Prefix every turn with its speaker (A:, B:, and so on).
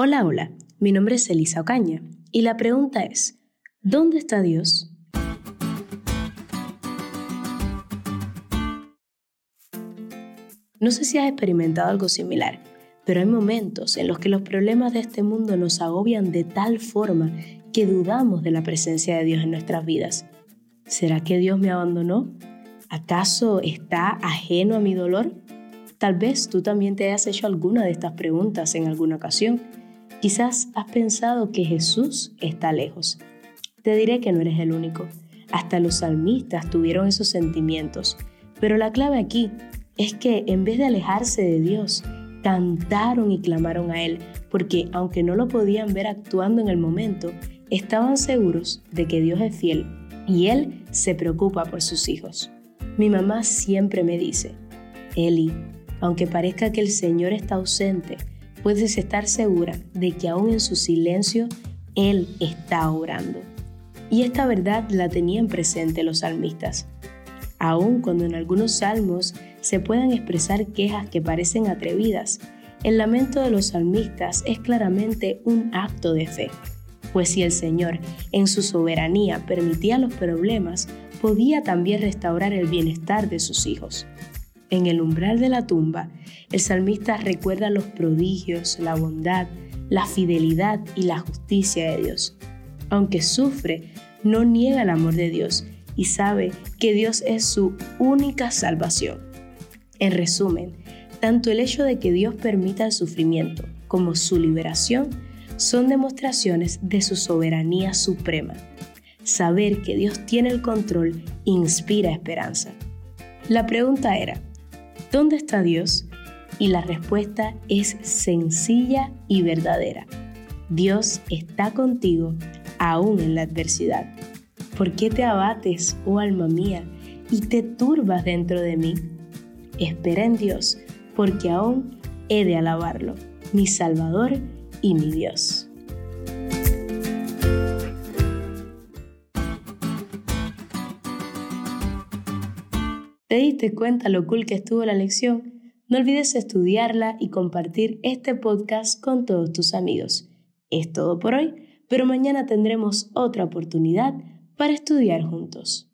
A: Hola, hola, mi nombre es Elisa Ocaña y la pregunta es, ¿dónde está Dios? No sé si has experimentado algo similar, pero hay momentos en los que los problemas de este mundo nos agobian de tal forma que dudamos de la presencia de Dios en nuestras vidas. ¿Será que Dios me abandonó? ¿Acaso está ajeno a mi dolor? Tal vez tú también te hayas hecho alguna de estas preguntas en alguna ocasión Quizás has pensado que Jesús está lejos. Te diré que no eres el único. Hasta los salmistas tuvieron esos sentimientos. Pero la clave aquí es que en vez de alejarse de Dios, cantaron y clamaron a Él, porque aunque no lo podían ver actuando en el momento, estaban seguros de que Dios es fiel y Él se preocupa por sus hijos. Mi mamá siempre me dice, Eli, aunque parezca que el Señor está ausente, puedes estar segura de que aún en su silencio Él está orando. Y esta verdad la tenían presente los salmistas. Aun cuando en algunos salmos se puedan expresar quejas que parecen atrevidas, el lamento de los salmistas es claramente un acto de fe, pues si el Señor en su soberanía permitía los problemas, podía también restaurar el bienestar de sus hijos. En el umbral de la tumba, el salmista recuerda los prodigios, la bondad, la fidelidad y la justicia de Dios. Aunque sufre, no niega el amor de Dios y sabe que Dios es su única salvación. En resumen, tanto el hecho de que Dios permita el sufrimiento como su liberación son demostraciones de su soberanía suprema. Saber que Dios tiene el control inspira esperanza. La pregunta era, ¿Dónde está Dios? Y la respuesta es sencilla y verdadera. Dios está contigo aún en la adversidad. ¿Por qué te abates, oh alma mía, y te turbas dentro de mí? Espera en Dios, porque aún he de alabarlo, mi Salvador y mi Dios. ¿Te diste cuenta lo cool que estuvo la lección? No olvides estudiarla y compartir este podcast con todos tus amigos. Es todo por hoy, pero mañana tendremos otra oportunidad para estudiar juntos.